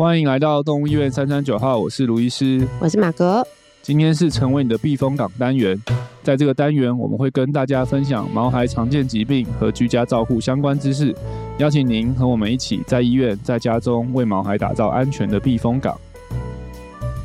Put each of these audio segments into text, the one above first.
欢迎来到动物医院三三九号，我是卢医师，我是马格。今天是成为你的避风港单元，在这个单元我们会跟大家分享毛孩常见疾病和居家照护相关知识，邀请您和我们一起在医院、在家中为毛孩打造安全的避风港。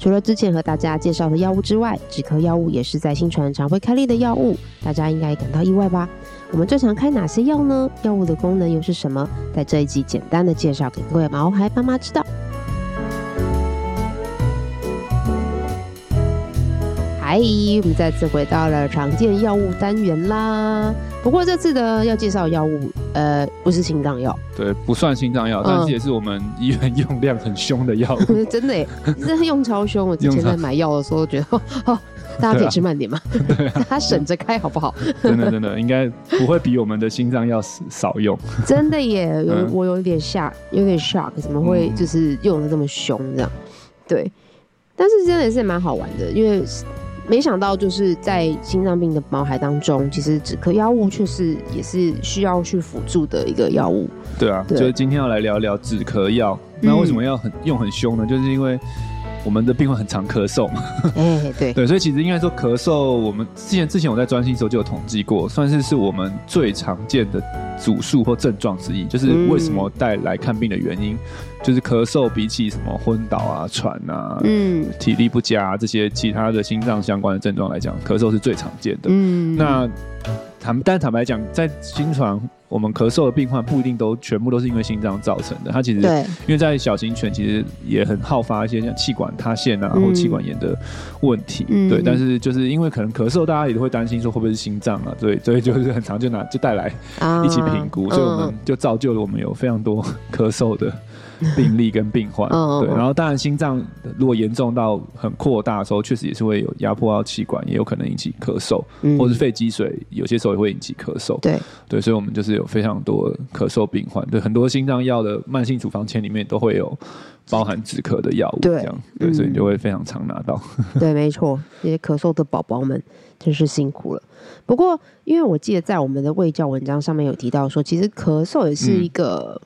除了之前和大家介绍的药物之外，止咳药物也是在新传常会开立的药物，大家应该感到意外吧？我们最常开哪些药呢？药物的功能又是什么？在这一集简单的介绍给各位毛孩爸妈知道。嗨，我们再次回到了常见药物单元啦。不过这次的要介绍的药物，呃，不是心脏药，对，不算心脏药，但是也是我们医院用量很凶的药物。嗯、真的耶，真的用超凶。我之前在买药的时候，觉得 哦，大家可以吃慢点嘛，对啊，他省着开好不好？真的真的，应该不会比我们的心脏药少用。真的耶，有、嗯、我有点吓，有点 shock，怎么会就是用的这么凶这样？对，但是真的是蛮好玩的，因为。没想到，就是在心脏病的毛孩当中，其实止咳药物却是也是需要去辅助的一个药物。对啊，对，就是今天要来聊聊止咳药。那为什么要很用很凶呢？就是因为我们的病患很常咳嗽嘛。哎、欸，对对，所以其实应该说咳嗽，我们之前之前我在专心的时候就有统计过，算是是我们最常见的组数或症状之一，就是为什么带来看病的原因。就是咳嗽，比起什么昏倒啊、喘啊、嗯、体力不佳、啊、这些其他的心脏相关的症状来讲，咳嗽是最常见的。嗯，那坦但坦白讲，在新传，我们咳嗽的病患不一定都全部都是因为心脏造成的。它其实对，因为在小型犬其实也很好发一些像气管塌陷啊、或气管炎的问题。嗯、对，但是就是因为可能咳嗽，大家也都会担心说会不会是心脏啊？对，所以就是很常就拿就带来一起评估，啊、所以我们就造就了我们有非常多 咳嗽的。病例跟病患，对，然后当然心脏如果严重到很扩大的时候，确实也是会有压迫到气管，也有可能引起咳嗽，或是肺积水，有些时候也会引起咳嗽。对，对，所以我们就是有非常多咳嗽病患，对，很多心脏药的慢性处方签里面都会有包含止咳的药物，这样，对，所以你就会非常常拿到。对，没错，这些咳嗽的宝宝们真是辛苦了。不过，因为我记得在我们的卫教文章上面有提到说，其实咳嗽也是一个。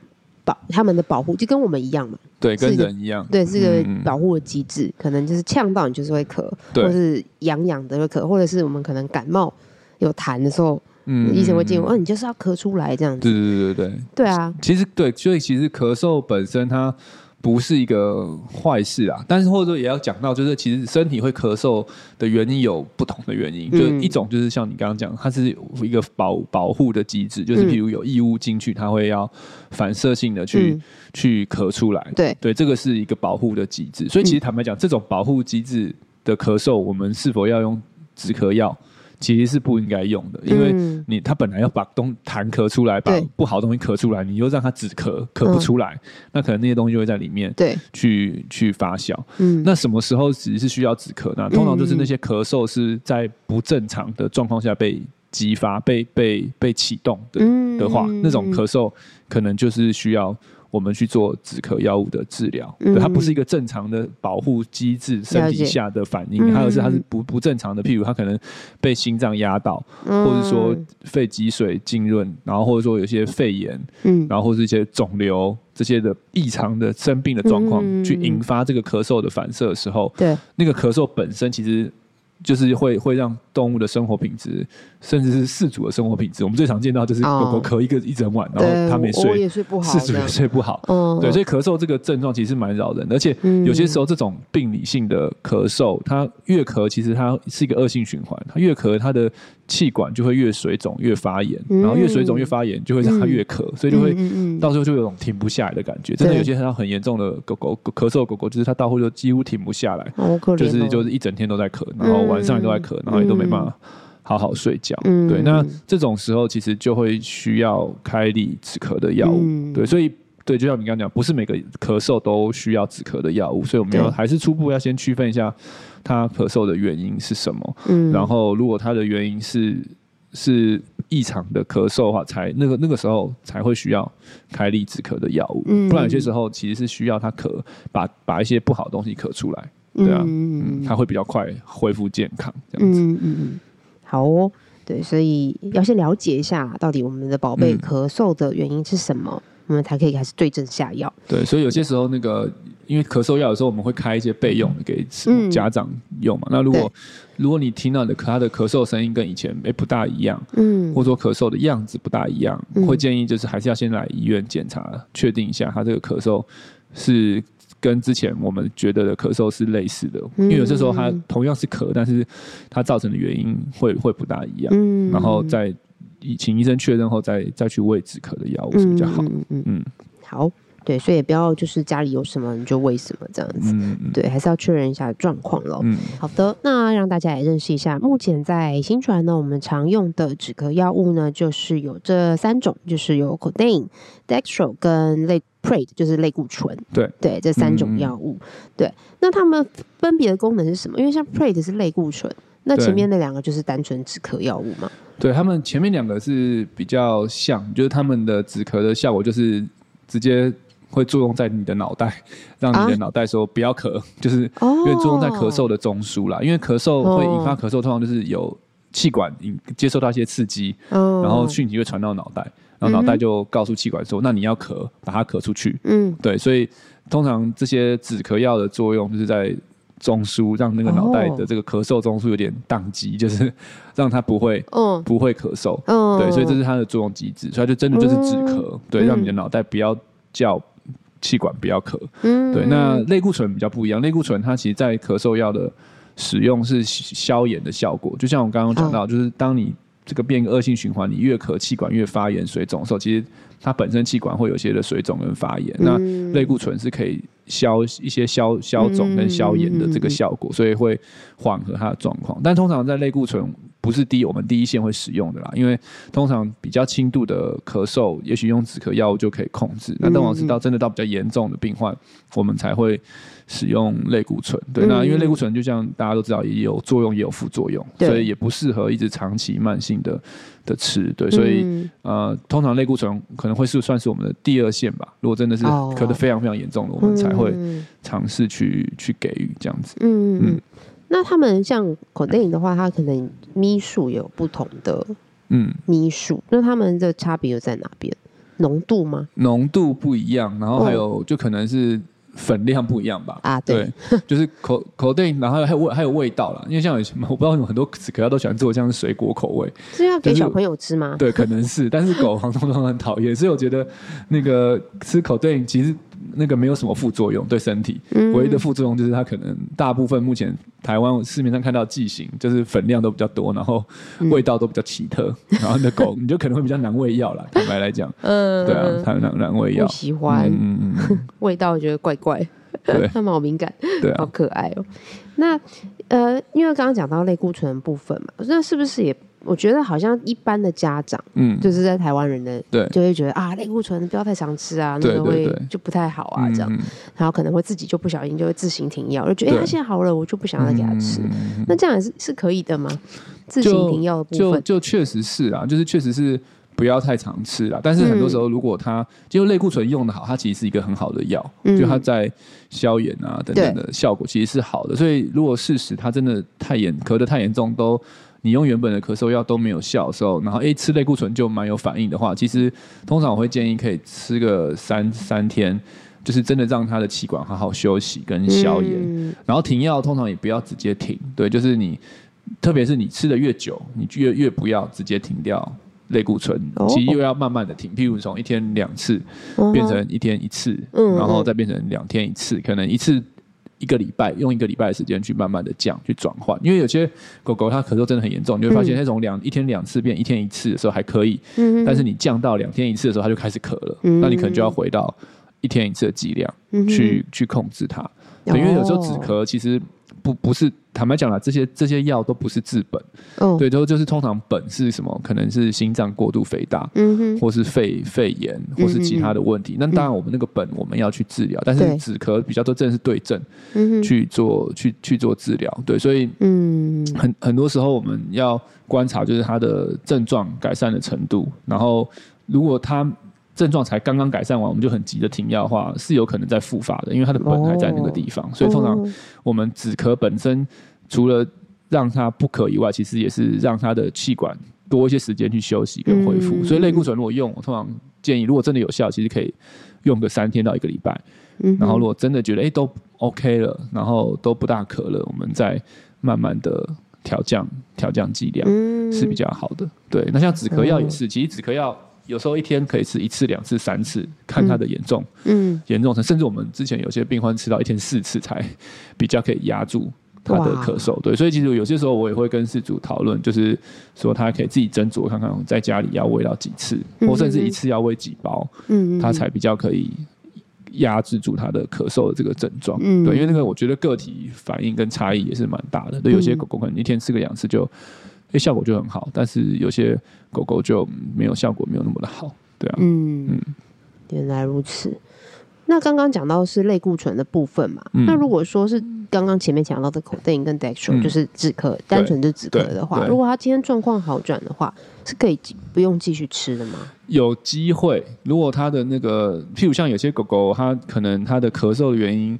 保他们的保护就跟我们一样嘛，对，跟人一样，对，是个保护的机制，嗯、可能就是呛到你就是会咳，对。或是痒痒的会咳，或者是我们可能感冒有痰的时候，嗯，医生会建议我，哦，你就是要咳出来这样子，对对对对对，对啊，其实对，所以其实咳嗽本身它。不是一个坏事啊，但是或者说也要讲到，就是其实身体会咳嗽的原因有不同的原因，嗯、就一种就是像你刚刚讲，它是一个保保护的机制，就是譬如有异物进去，它会要反射性的去、嗯、去咳出来，对。对，这个是一个保护的机制。所以其实坦白讲，这种保护机制的咳嗽，我们是否要用止咳药？其实是不应该用的，因为你它本来要把东痰咳出来，把不好的东西咳出来，你又让它止咳，咳不出来，那可能那些东西就会在里面对去去发酵。嗯，那什么时候只是需要止咳呢？通常就是那些咳嗽是在不正常的状况下被激发、被被被启动的的话，那种咳嗽可能就是需要。我们去做止咳药物的治疗，嗯、它不是一个正常的保护机制，身体下的反应，还有是它是不不正常的，譬如它可能被心脏压倒，嗯、或者说肺积水浸润，然后或者说有些肺炎，嗯、然后或者一些肿瘤这些的异常的生病的状况，嗯、去引发这个咳嗽的反射的时候，对，那个咳嗽本身其实就是会会让动物的生活品质。甚至是饲主的生活品质，我们最常见到就是狗狗咳一个一整晚，然后它没睡，饲主也睡不好。对，所以咳嗽这个症状其实蛮扰人的，而且有些时候这种病理性的咳嗽，它越咳其实它是一个恶性循环，它越咳它的气管就会越水肿越发炎，然后越水肿越发炎就会让它越咳，所以就会到时候就有种停不下来的感觉。真的有些很很严重的狗狗咳嗽狗狗，就是它到后就几乎停不下来，就是就是一整天都在咳，然后晚上也都在咳，然后也都没办法。好好睡觉，嗯、对，那这种时候其实就会需要开立止咳的药物，嗯、对，所以对，就像你刚刚讲，不是每个咳嗽都需要止咳的药物，所以我们要还是初步要先区分一下他咳嗽的原因是什么，嗯，然后如果他的原因是是异常的咳嗽的话，才那个那个时候才会需要开立止咳的药物，嗯、不然有些时候其实是需要他咳把把一些不好的东西咳出来，对啊，嗯，他会比较快恢复健康，这样子，嗯嗯嗯。好哦，对，所以要先了解一下到底我们的宝贝咳嗽的原因是什么。我们才可以开始对症下药。对，所以有些时候那个因为咳嗽药，有时候我们会开一些备用的给家长用嘛。嗯、那如果如果你听到的他的咳嗽声音跟以前诶不大一样，嗯，或者说咳嗽的样子不大一样，嗯、会建议就是还是要先来医院检查，确定一下他这个咳嗽是。跟之前我们觉得的咳嗽是类似的，因为有些时候它同样是咳，但是它造成的原因会会不大一样。嗯，然后再请医生确认后再再去喂止咳的药物是比较好。嗯嗯，嗯好。对，所以也不要就是家里有什么你就喂什么这样子，嗯、对，还是要确认一下状况咯。嗯，好的，那让大家也认识一下，目前在新传呢，我们常用的止咳药物呢，就是有这三种，就是有 Codeine、Dextro 跟类 Pred，就是类固醇。对对，这三种药物。嗯、对，那它们分别的功能是什么？因为像 Pred 是类固醇，那前面那两个就是单纯止咳药物嘛。对，他们前面两个是比较像，就是他们的止咳的效果就是直接。会作用在你的脑袋，让你的脑袋说不要咳，啊、就是因为作用在咳嗽的中枢啦。哦、因为咳嗽会引发咳嗽，通常就是有气管接受到一些刺激，哦、然后讯息会传到脑袋，然后脑袋就告诉气管说：“嗯、那你要咳，把它咳出去。”嗯，对，所以通常这些止咳药的作用就是在中枢，让那个脑袋的这个咳嗽中枢有点宕机，就是让它不会，哦、不会咳嗽。哦、对，所以这是它的作用机制，所以它就真的就是止咳，嗯、对，让你的脑袋不要叫。气管不要咳，嗯，对。那类固醇比较不一样，类固醇它其实在咳嗽药的使用是消炎的效果。就像我刚刚讲到，就是当你这个变个恶性循环，你越咳气管越发炎水肿的时候，其实它本身气管会有些的水肿跟发炎。那类固醇是可以消一些消消肿跟消炎的这个效果，所以会缓和它的状况。但通常在类固醇。不是第一，我们第一线会使用的啦，因为通常比较轻度的咳嗽，也许用止咳药物就可以控制。那等我是到真的到比较严重的病患，我们才会使用类固醇。对，那因为类固醇就像大家都知道，也有作用也有副作用，所以也不适合一直长期慢性的的吃。对，所以呃，通常类固醇可能会是算是我们的第二线吧。如果真的是咳得非常非常严重的，我们才会尝试去去给予这样子。嗯嗯。那他们像 Codeine 的话，它可能咪数也有不同的，嗯，咪数。那他们的差别又在哪边？浓度吗？浓度不一样，然后还有就可能是粉量不一样吧。啊，对，就是 Codeine，然后还有味还有味道啦。因为像有什么，我不知道为什么很多止咳药都喜欢做像是水果口味，是要给小朋友吃吗？对，可能是，但是狗黄 通通常很讨厌，所以我觉得那个吃 Codeine 其实。那个没有什么副作用，对身体。唯一的副作用就是它可能大部分目前台湾市面上看到剂型就是粉量都比较多，然后味道都比较奇特，然后你的狗你就可能会比较难喂药了。坦白来讲，嗯，对啊，它难难喂药，喜欢，嗯嗯，味道我觉得怪怪，对，它们好敏感，对，好可爱哦。那呃，因为刚刚讲到类固醇的部分嘛，那是不是也？我觉得好像一般的家长，嗯，就是在台湾人的，对，就会觉得啊，类固醇不要太常吃啊，那个会就不太好啊，这样，然后可能会自己就不小心就会自行停药，就觉得哎，他现在好了，我就不想再给他吃。那这样也是是可以的吗？自行停药的部分就就确实是啊，就是确实是不要太常吃啊。但是很多时候，如果他就类固醇用的好，它其实是一个很好的药，就它在消炎啊等等的效果其实是好的。所以如果事实他真的太严咳得太严重都。你用原本的咳嗽药都没有效的时候，然后诶吃类固醇就蛮有反应的话，其实通常我会建议可以吃个三三天，就是真的让他的气管好好休息跟消炎，嗯、然后停药通常也不要直接停，对，就是你特别是你吃的越久，你越越不要直接停掉类固醇，其实又要慢慢的停，譬如从一天两次变成一天一次，嗯、然后再变成两天一次，可能一次。一个礼拜用一个礼拜的时间去慢慢的降，去转换，因为有些狗狗它咳嗽真的很严重，你会发现那种两一天两次变一天一次的时候还可以，嗯、但是你降到两天一次的时候，它就开始咳了，嗯、那你可能就要回到一天一次的剂量去、去控制它，对，因为有时候止咳其实。不不是，坦白讲了，这些这些药都不是治本，哦、对，都就是通常本是什么？可能是心脏过度肥大，嗯哼，或是肺肺炎，或是其他的问题。那、当然，我们那个本我们要去治疗，嗯、但是止咳比较多，真的是对症去做、嗯、去去做治疗，对，所以嗯，很很多时候我们要观察，就是他的症状改善的程度，然后如果他。症状才刚刚改善完，我们就很急的停药的话，是有可能再复发的，因为它的本还在那个地方。哦、所以通常我们止咳本身除了让它不咳以外，其实也是让它的气管多一些时间去休息跟恢复。嗯、所以类固醇如果用，我通常建议，如果真的有效，其实可以用个三天到一个礼拜。嗯，然后如果真的觉得哎都 OK 了，然后都不大咳了，我们再慢慢的调降调降剂量是比较好的。嗯、对，那像止咳药也是，其实止咳药有时候一天可以吃一次、两次、三次，看它的严重，嗯，严重程，甚至我们之前有些病患吃到一天四次才比较可以压住他的咳嗽。对，所以其实有些时候我也会跟事主讨论，就是说他可以自己斟酌看看，在家里要喂到几次，或甚至一次要喂几包，嗯，他才比较可以。压制住他的咳嗽的这个症状，嗯，对，因为那个我觉得个体反应跟差异也是蛮大的。对，有些狗狗可能一天吃个两次就，哎，效果就很好，但是有些狗狗就没有效果，没有那么的好，对啊，嗯嗯，原来如此。那刚刚讲到是类固醇的部分嘛，嗯、那如果说是刚刚前面讲到的 codeine 跟 dextro，、嗯、就是止咳，单纯就止咳的话，如果他今天状况好转的话，是可以不用继续吃的吗？有机会，如果他的那个，譬如像有些狗狗，它可能它的咳嗽的原因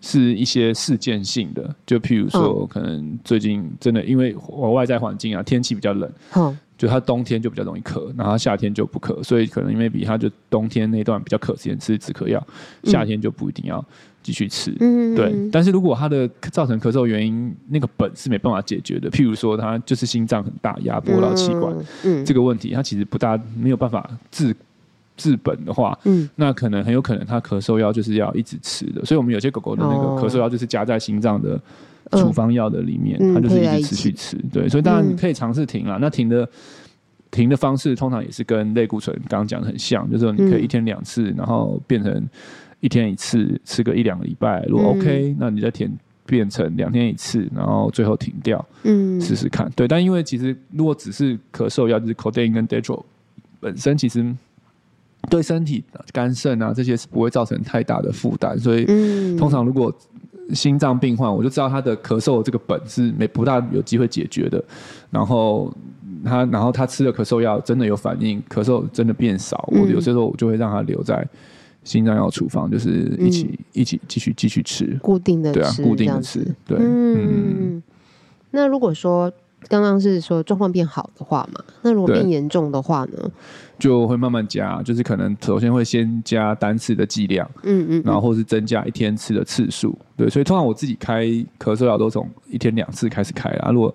是一些事件性的，就譬如说，可能最近真的因为外在环境啊，天气比较冷，嗯就它冬天就比较容易咳，然后夏天就不咳，所以可能因为比它就冬天那段比较咳时间吃止咳药，夏天就不一定要继续吃。嗯，对。但是如果它的造成咳嗽原因那个本是没办法解决的，譬如说它就是心脏很大压迫到气管，嗯，这个问题它其实不大没有办法治治本的话，嗯，那可能很有可能它咳嗽药就是要一直吃的。所以我们有些狗狗的那个咳嗽药就是加在心脏的。处方药的里面，它就是一直持续吃，对，所以当然你可以尝试停了。那停的停的方式，通常也是跟类固醇刚刚讲的很像，就是说你可以一天两次，然后变成一天一次，吃个一两个礼拜，如果 OK，那你再填变成两天一次，然后最后停掉，嗯，试试看。对，但因为其实如果只是咳嗽药，就是 codeine 跟 dextro 本身其实对身体肝肾啊这些是不会造成太大的负担，所以通常如果心脏病患，我就知道他的咳嗽这个本是没不大有机会解决的。然后他，然后他吃了咳嗽药，真的有反应，咳嗽真的变少。嗯、我有些时候我就会让他留在心脏药处方，就是一起、嗯、一起继续继续吃，固定的吃，对啊，固定的吃。对，嗯。嗯，那如果说刚刚是说状况变好的话嘛，那如果变严重的话呢？就会慢慢加，就是可能首先会先加单次的剂量，嗯，嗯嗯，然后或是增加一天吃的次数，对，所以通常我自己开咳嗽药都从一天两次开始开啊，如果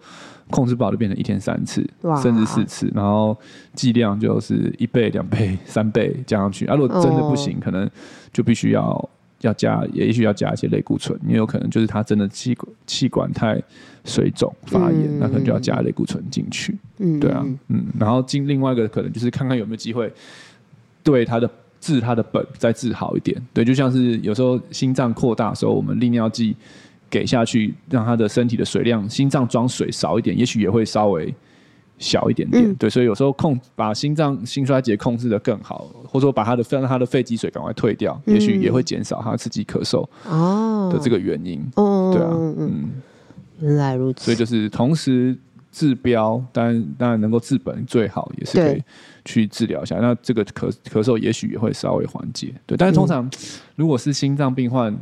控制不好就变成一天三次，甚至四次，然后剂量就是一倍、两倍、三倍加上去啊，如果真的不行，哦、可能就必须要。要加，也许要加一些类固醇，因为有可能就是他真的气管气管太水肿发炎，嗯、那可能就要加类固醇进去。嗯，对啊，嗯，然后进另外一个可能就是看看有没有机会对他的治他的本再治好一点。对，就像是有时候心脏扩大的时候，我们利尿剂给下去，让他的身体的水量，心脏装水少一点，也许也会稍微。小一点点，嗯、对，所以有时候控把心脏心衰竭控制的更好，或者说把他的让他的肺积水赶快退掉，嗯、也许也会减少他刺激咳嗽哦的这个原因。哦，对啊，嗯，原来如此。所以就是同时治标，当然当然能够治本最好，也是可以去治疗一下。那这个咳咳嗽也许也会稍微缓解。对，但是通常如果是心脏病患，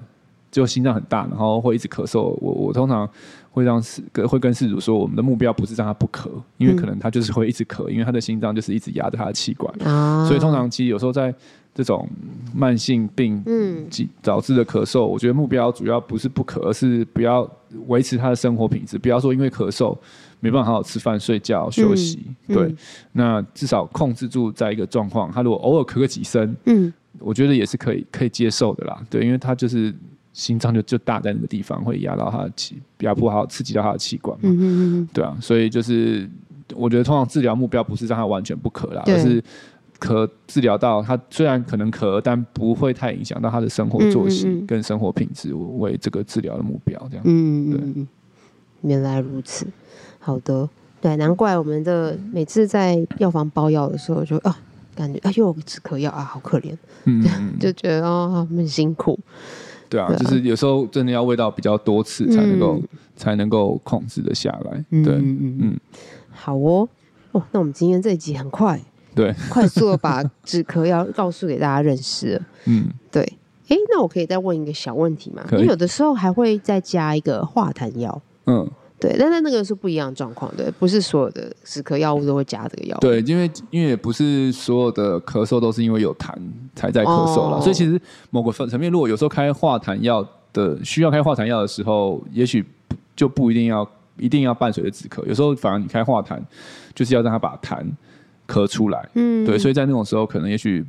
就心脏很大，然后会一直咳嗽，我我通常。会让事跟会跟饲主说，我们的目标不是让他不咳，因为可能他就是会一直咳，因为他的心脏就是一直压着他的气管，啊、所以通常其实有时候在这种慢性病嗯。导致的咳嗽，我觉得目标主要不是不咳，而是不要维持他的生活品质，不要说因为咳嗽没办法好好吃饭、睡觉、休息，嗯、对，嗯、那至少控制住在一个状况，他如果偶尔咳个几声，嗯，我觉得也是可以可以接受的啦，对，因为他就是。心脏就就大在那个地方，会压到他的气，压迫好，刺激到他的器官嘛，对啊，所以就是我觉得通常治疗目标不是让他完全不咳啦，而是咳治疗到他虽然可能咳，但不会太影响到他的生活作息跟生活品质，为这个治疗的目标这样。嗯，对，原来如此，好的，对，难怪我们的每次在药房包药的时候就啊，感觉啊又有止咳药啊，好可怜，嗯，就觉得哦很辛苦。对啊，就是有时候真的要喂到比较多次才能够、嗯、才能够控制得下来。对，嗯嗯，嗯。好哦，哦，那我们今天这一集很快，对，快速的把止咳药告诉给大家认识了。嗯，对，哎，那我可以再问一个小问题吗？你有的时候还会再加一个化痰药。嗯，对，但是那个是不一样的状况，对，不是所有的止咳药物都会加这个药物。对，因为因为也不是所有的咳嗽都是因为有痰才在咳嗽了，哦、所以其实某个层面，如果有时候开化痰药的需要开化痰药的时候，也许就不一定要一定要伴随着止咳，有时候反而你开化痰就是要让他把痰咳出来。嗯，对，所以在那种时候，可能也许。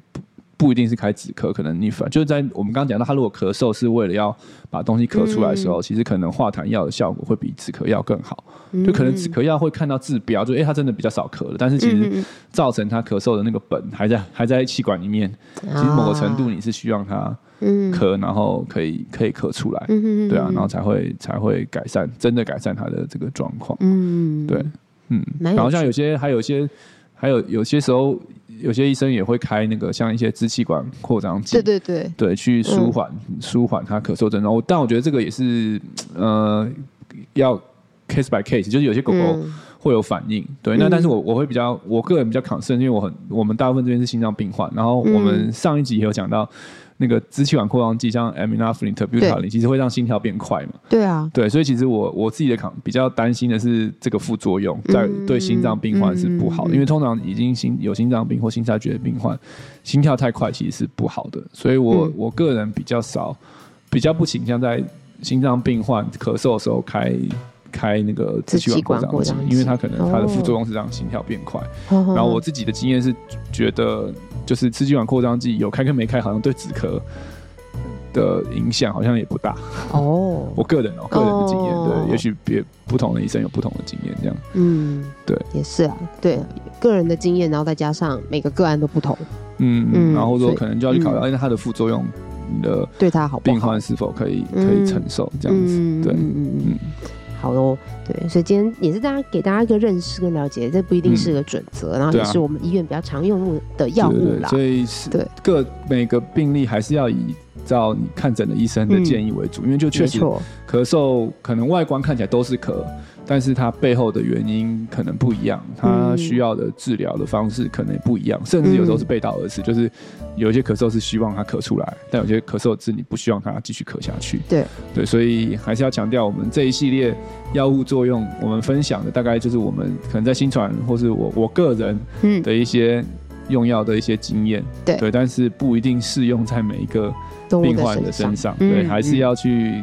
不一定是开止咳，可能你反就是在我们刚刚讲到，他如果咳嗽是为了要把东西咳出来的时候，嗯、其实可能化痰药的效果会比止咳药更好。嗯、就可能止咳药会看到治标，就哎，他、欸、真的比较少咳了，但是其实造成他咳嗽的那个本还在还在气管里面。其实某个程度你是需要他咳，然后可以可以咳出来，对啊，然后才会才会改善，真的改善他的这个状况。嗯，对，嗯，然后像有些还有一些还有有些时候。有些医生也会开那个像一些支气管扩张剂，对对对，对，去舒缓、嗯、舒缓他咳嗽症状。但我觉得这个也是呃要 case by case，就是有些狗狗会有反应，嗯、对。那但是我我会比较，我个人比较 concern，因为我很我们大部分这边是心脏病患，然后我们上一集也有讲到。那个支气管扩张剂，像 aminophylline、terbutaline，其实会让心跳变快嘛？对啊，对，所以其实我我自己的比较担心的是这个副作用，在对心脏病患是不好因为通常已经心有心脏病或心衰竭的病患，心跳太快其实是不好的。所以我、嗯、我个人比较少，比较不倾向在心脏病患咳嗽的时候开开那个支气管扩张剂，因为它可能它的副作用是让心跳变快。哦、然后我自己的经验是觉得。就是支气管扩张剂有开跟没开，好像对止咳的影响好像也不大哦。我个人哦，个人的经验，对，也许别不同的医生有不同的经验，这样。嗯，对，也是啊，对，个人的经验，然后再加上每个个案都不同，嗯嗯，然后说可能就要去考虑，因为它的副作用，你的对它好，病患是否可以可以承受这样子，对，嗯嗯。好喽，对，所以今天也是大家给大家一个认识跟了解，这不一定是个准则，嗯、然后也是我们医院比较常用的药物啦。所以是对各每个病例还是要以照你看诊的医生的建议为主，嗯、因为就确实咳嗽可能外观看起来都是咳。但是它背后的原因可能不一样，它需要的治疗的方式可能也不一样，甚至有时候是背道而驰，就是有一些咳嗽是希望它咳出来，但有些咳嗽是你不希望它继续咳下去。对。对，所以还是要强调，我们这一系列药物作用，我们分享的大概就是我们可能在新传或是我我个人的一些用药的一些经验。对。对，但是不一定适用在每一个病患的身上，对，还是要去。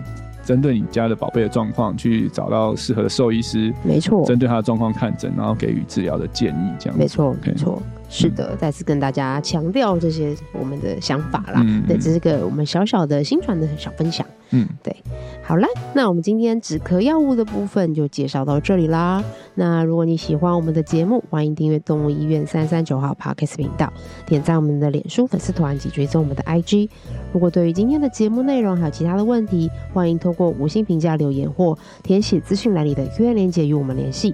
针对你家的宝贝的状况，去找到适合的兽医师，没错，针对他的状况看诊，然后给予治疗的建议，这样没错，没错，是的，再次跟大家强调这些我们的想法啦，对，这是个我们小小的新传的小分享，嗯，对。好啦，那我们今天止咳药物的部分就介绍到这里啦。那如果你喜欢我们的节目，欢迎订阅动物医院三三九号 Podcast 频道，点赞我们的脸书粉丝团及追踪我们的 IG。如果对于今天的节目内容还有其他的问题，欢迎通过五星评价留言或填写资讯栏里的 Q&A 链接与我们联系。